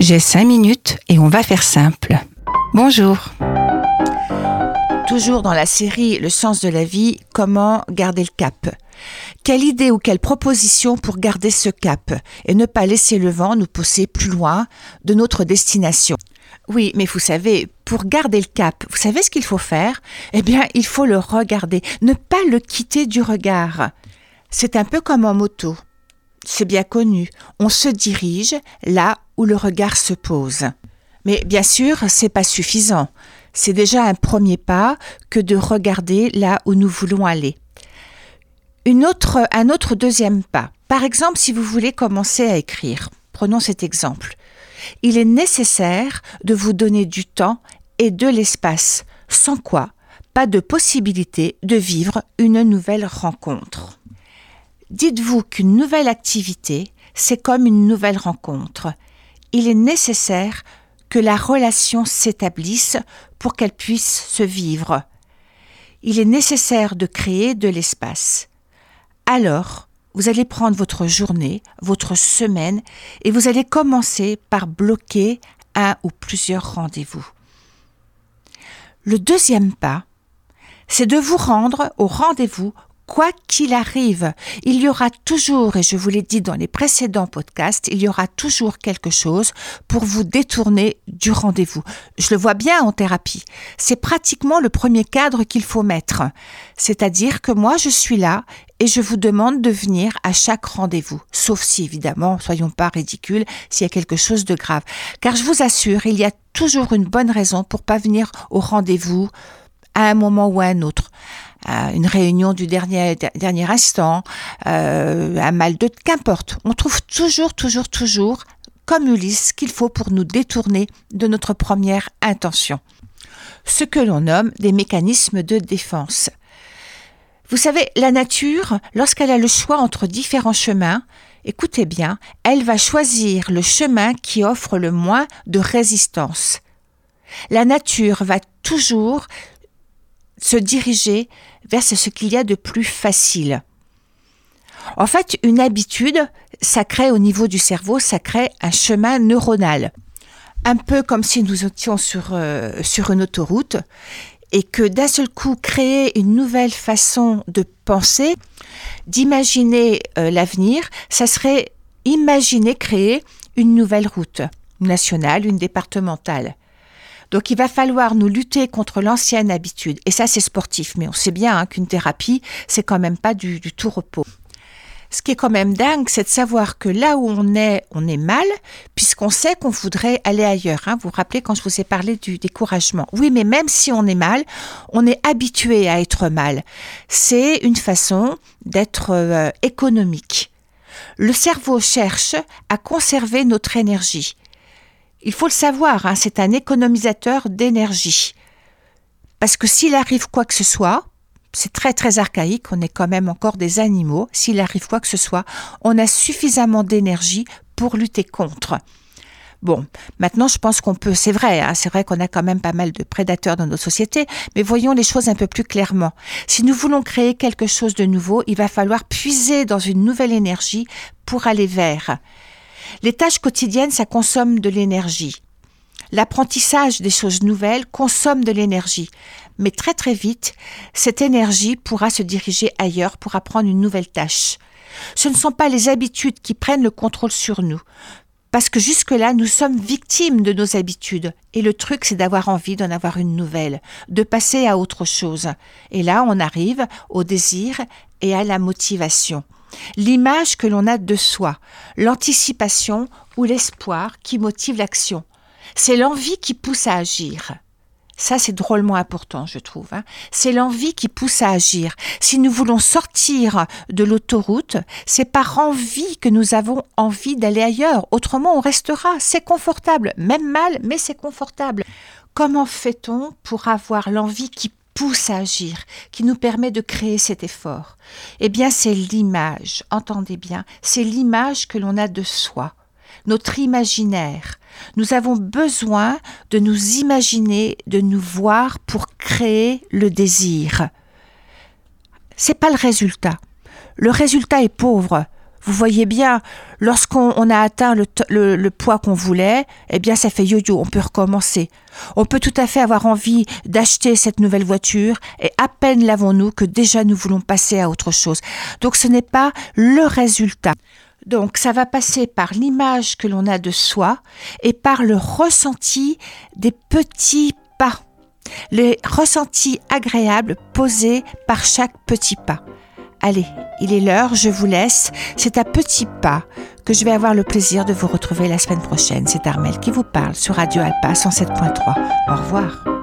J'ai cinq minutes et on va faire simple. Bonjour. Toujours dans la série Le sens de la vie, comment garder le cap? Quelle idée ou quelle proposition pour garder ce cap? Et ne pas laisser le vent nous pousser plus loin de notre destination oui, mais vous savez, pour garder le cap, vous savez ce qu'il faut faire? Eh bien, il faut le regarder, ne pas le quitter du regard. C'est un peu comme en moto. C'est bien connu. On se dirige là où le regard se pose. Mais bien sûr, c'est pas suffisant. C'est déjà un premier pas que de regarder là où nous voulons aller. Une autre, un autre deuxième pas. Par exemple, si vous voulez commencer à écrire, prenons cet exemple. Il est nécessaire de vous donner du temps et de l'espace, sans quoi pas de possibilité de vivre une nouvelle rencontre. Dites-vous qu'une nouvelle activité, c'est comme une nouvelle rencontre. Il est nécessaire que la relation s'établisse pour qu'elle puisse se vivre. Il est nécessaire de créer de l'espace. Alors, vous allez prendre votre journée, votre semaine, et vous allez commencer par bloquer un ou plusieurs rendez-vous. Le deuxième pas, c'est de vous rendre au rendez-vous quoi qu'il arrive, il y aura toujours, et je vous l'ai dit dans les précédents podcasts, il y aura toujours quelque chose pour vous détourner du rendez-vous. Je le vois bien en thérapie. C'est pratiquement le premier cadre qu'il faut mettre. C'est-à-dire que moi, je suis là et je vous demande de venir à chaque rendez-vous. Sauf si, évidemment, soyons pas ridicules, s'il y a quelque chose de grave. Car je vous assure, il y a toujours une bonne raison pour pas venir au rendez-vous à un moment ou à un autre une réunion du dernier, instant, euh, un mal de qu'importe. On trouve toujours, toujours, toujours, comme Ulysse, qu'il faut pour nous détourner de notre première intention. Ce que l'on nomme des mécanismes de défense. Vous savez, la nature, lorsqu'elle a le choix entre différents chemins, écoutez bien, elle va choisir le chemin qui offre le moins de résistance. La nature va toujours se diriger vers ce qu'il y a de plus facile. En fait, une habitude, ça crée au niveau du cerveau, ça crée un chemin neuronal. Un peu comme si nous étions sur, euh, sur une autoroute et que d'un seul coup créer une nouvelle façon de penser, d'imaginer euh, l'avenir, ça serait imaginer créer une nouvelle route nationale, une départementale. Donc il va falloir nous lutter contre l'ancienne habitude. Et ça, c'est sportif. Mais on sait bien hein, qu'une thérapie, c'est quand même pas du, tout repos. Ce qui est quand même dingue, c'est de savoir que là où on est, on est mal, puisqu'on sait qu'on voudrait aller ailleurs. Hein. Vous vous rappelez quand je vous ai parlé du découragement. Oui, mais même si on est mal, on est habitué à être mal. C'est une façon d'être euh, économique. Le cerveau cherche à conserver notre énergie. Il faut le savoir, hein, c'est un économisateur d'énergie. Parce que s'il arrive quoi que ce soit, c'est très très archaïque, on est quand même encore des animaux, s'il arrive quoi que ce soit, on a suffisamment d'énergie pour lutter contre. Bon, maintenant je pense qu'on peut, c'est vrai, hein, c'est vrai qu'on a quand même pas mal de prédateurs dans nos sociétés, mais voyons les choses un peu plus clairement. Si nous voulons créer quelque chose de nouveau, il va falloir puiser dans une nouvelle énergie pour aller vers. Les tâches quotidiennes, ça consomme de l'énergie. L'apprentissage des choses nouvelles consomme de l'énergie. Mais très très vite, cette énergie pourra se diriger ailleurs pour apprendre une nouvelle tâche. Ce ne sont pas les habitudes qui prennent le contrôle sur nous. Parce que jusque-là, nous sommes victimes de nos habitudes. Et le truc, c'est d'avoir envie d'en avoir une nouvelle, de passer à autre chose. Et là, on arrive au désir et à la motivation l'image que l'on a de soi, l'anticipation ou l'espoir qui motive l'action. C'est l'envie qui pousse à agir. Ça, c'est drôlement important, je trouve. Hein. C'est l'envie qui pousse à agir. Si nous voulons sortir de l'autoroute, c'est par envie que nous avons envie d'aller ailleurs. Autrement, on restera. C'est confortable, même mal, mais c'est confortable. Comment fait-on pour avoir l'envie qui pousse à agir, qui nous permet de créer cet effort? Eh bien, c'est l'image, entendez bien, c'est l'image que l'on a de soi, notre imaginaire. Nous avons besoin de nous imaginer, de nous voir pour créer le désir. C'est pas le résultat. Le résultat est pauvre. Vous voyez bien, lorsqu'on a atteint le, poids qu'on voulait, eh bien ça fait yo-yo, on peut recommencer. On peut tout à fait avoir envie d'acheter cette nouvelle voiture et à peine l'avons-nous que déjà nous voulons passer à autre chose. Donc ce n'est pas le résultat. Donc ça va passer par l'image que l'on a de soi et par le ressenti des petits pas, les ressentis agréables posés par chaque petit pas. Allez, il est l'heure, je vous laisse. C'est à petits pas que je vais avoir le plaisir de vous retrouver la semaine prochaine. C'est Armel qui vous parle sur Radio Alpa 107.3. Au revoir.